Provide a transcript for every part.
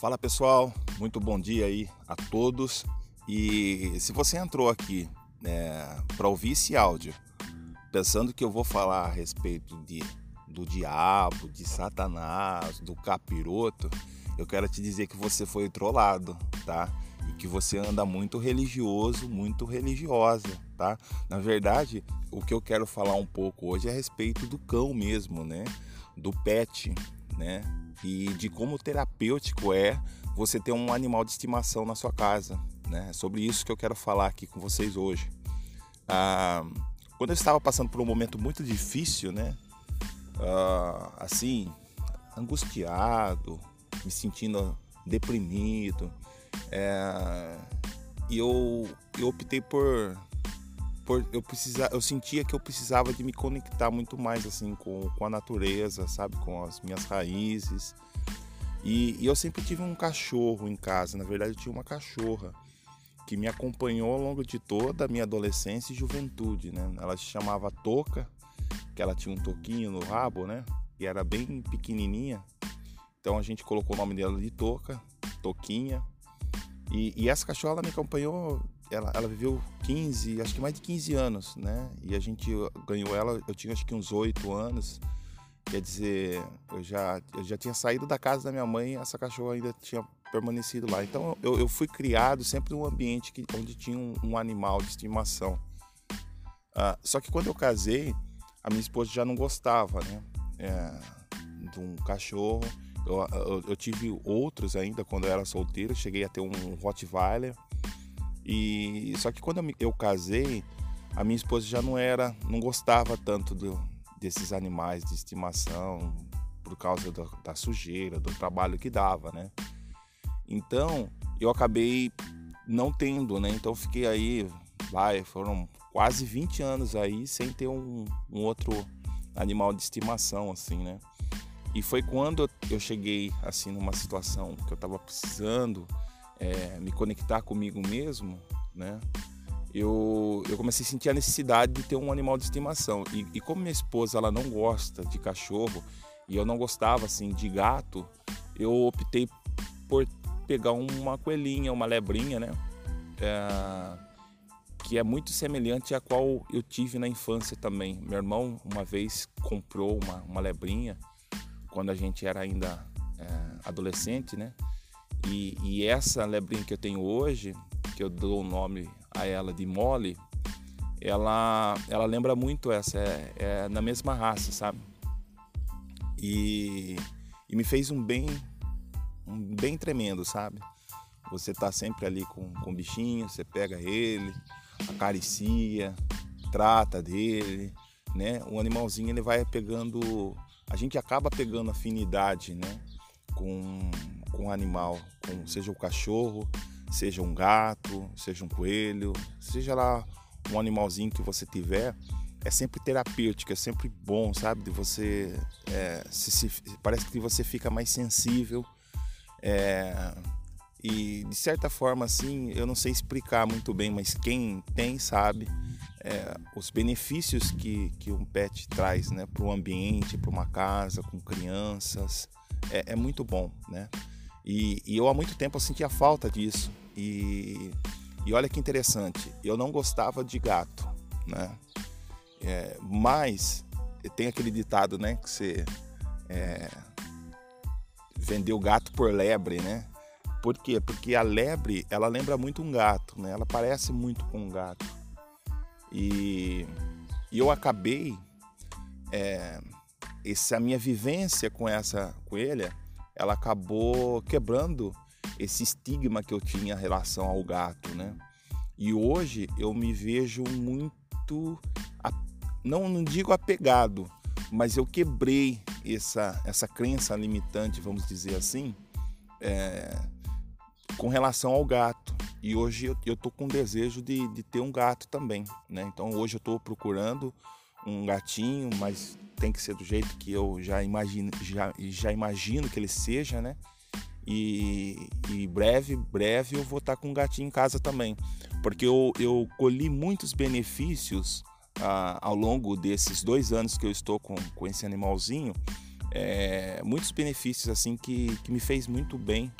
Fala pessoal, muito bom dia aí a todos. E se você entrou aqui é, para ouvir esse áudio pensando que eu vou falar a respeito de, do diabo, de Satanás, do capiroto, eu quero te dizer que você foi trollado, tá? E que você anda muito religioso, muito religiosa, tá? Na verdade, o que eu quero falar um pouco hoje é a respeito do cão mesmo, né? Do pet, né? E de como terapêutico é você ter um animal de estimação na sua casa. Né? É sobre isso que eu quero falar aqui com vocês hoje. Ah, quando eu estava passando por um momento muito difícil, né? Ah, assim, angustiado, me sentindo deprimido, é, e eu, eu optei por eu eu sentia que eu precisava de me conectar muito mais assim com, com a natureza, sabe, com as minhas raízes. E, e, eu sempre tive um cachorro em casa, na verdade eu tinha uma cachorra que me acompanhou ao longo de toda a minha adolescência e juventude, né? Ela se chamava Toca, que ela tinha um toquinho no rabo, né? E era bem pequenininha. Então a gente colocou o nome dela de Toca, Toquinha. E, e essa cachorra me acompanhou ela, ela viveu 15, acho que mais de 15 anos, né? E a gente ganhou ela, eu tinha acho que uns 8 anos. Quer dizer, eu já, eu já tinha saído da casa da minha mãe essa cachorra ainda tinha permanecido lá. Então eu, eu fui criado sempre num ambiente que, onde tinha um, um animal de estimação. Ah, só que quando eu casei, a minha esposa já não gostava, né? É, de um cachorro. Eu, eu, eu, tive outros ainda quando eu era solteiro. Cheguei a ter um Rottweiler. E só que quando eu, casei, a minha esposa já não era, não gostava tanto do, desses animais de estimação por causa do, da sujeira, do trabalho que dava, né? Então eu acabei não tendo, né? Então fiquei aí, vai, foram quase 20 anos aí sem ter um, um outro animal de estimação, assim, né? E foi quando eu cheguei assim numa situação que eu estava precisando é, me conectar comigo mesmo, né? Eu, eu comecei a sentir a necessidade de ter um animal de estimação. E, e como minha esposa ela não gosta de cachorro e eu não gostava assim de gato, eu optei por pegar uma coelhinha, uma lebrinha, né? É, que é muito semelhante à qual eu tive na infância também. Meu irmão uma vez comprou uma, uma lebrinha quando a gente era ainda é, adolescente, né? E, e essa lebrinha que eu tenho hoje, que eu dou o nome a ela de Molly, ela, ela lembra muito essa, é, é na mesma raça, sabe? E, e me fez um bem, um bem tremendo, sabe? Você tá sempre ali com, com o bichinho, você pega ele, acaricia, trata dele, né? O animalzinho ele vai pegando, a gente acaba pegando afinidade, né? Com, com um animal, com, seja o cachorro, seja um gato, seja um coelho, seja lá um animalzinho que você tiver, é sempre terapêutico, é sempre bom, sabe? De você. É, se, se, parece que você fica mais sensível. É, e de certa forma, assim, eu não sei explicar muito bem, mas quem tem sabe é, os benefícios que, que um pet traz né, para o ambiente, para uma casa, com crianças. É, é muito bom, né? E, e, eu há muito tempo eu sentia falta disso. E, e olha que interessante, eu não gostava de gato, né? É, mas tem aquele ditado, né? Que você é, vendeu gato por lebre, né? Por quê? Porque a lebre, ela lembra muito um gato, né? Ela parece muito com um gato. E, e eu acabei, é, essa minha vivência com essa coelha, ela acabou quebrando esse estigma que eu tinha em relação ao gato, né? E hoje eu me vejo muito, não, não digo apegado, mas eu quebrei essa, essa crença limitante, vamos dizer assim, é, com relação ao gato. E hoje eu, eu tô com desejo de, de ter um gato também, né? Então hoje eu estou procurando um gatinho, mas tem que ser do jeito que eu já imagino, já, já imagino que ele seja, né? E, e breve, breve eu vou estar com um gatinho em casa também, porque eu, eu colhi muitos benefícios ah, ao longo desses dois anos que eu estou com, com esse animalzinho, é, muitos benefícios assim que, que me fez muito bem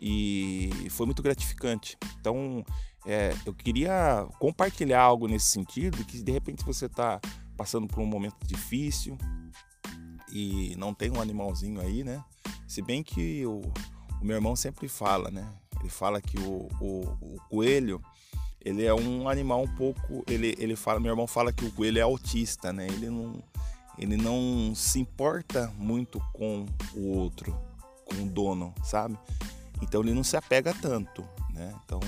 e foi muito gratificante. Então, é, eu queria compartilhar algo nesse sentido, que de repente você está passando por um momento difícil e não tem um animalzinho aí, né? Se bem que o, o meu irmão sempre fala, né? Ele fala que o, o, o, coelho ele é um animal um pouco, ele, ele fala, meu irmão fala que o coelho é autista, né? Ele não ele não se importa muito com o outro, com o dono, sabe? Então ele não se apega tanto, né? Então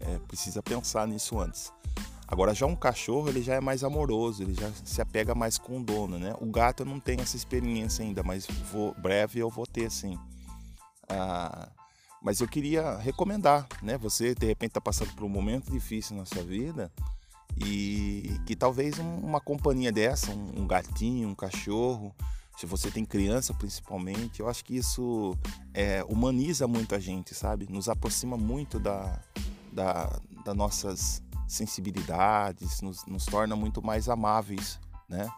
é, precisa pensar nisso antes. Agora já um cachorro ele já é mais amoroso, ele já se apega mais com o dono, né? O gato eu não tenho essa experiência ainda, mas vou, breve eu vou ter sim. Ah, mas eu queria recomendar, né? Você de repente está passando por um momento difícil na sua vida e que talvez uma companhia dessa, um gatinho, um cachorro, se você tem criança principalmente, eu acho que isso é, humaniza muito a gente, sabe? Nos aproxima muito da, da, das nossas sensibilidades, nos, nos torna muito mais amáveis, né?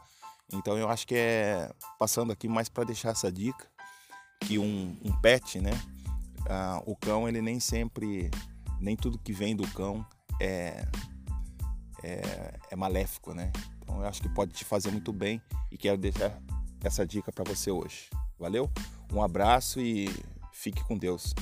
Então eu acho que é passando aqui mais para deixar essa dica que um, um pet, né? Ah, o cão ele nem sempre, nem tudo que vem do cão é, é, é maléfico, né? Então eu acho que pode te fazer muito bem e quero deixar essa dica para você hoje. Valeu? Um abraço e fique com Deus.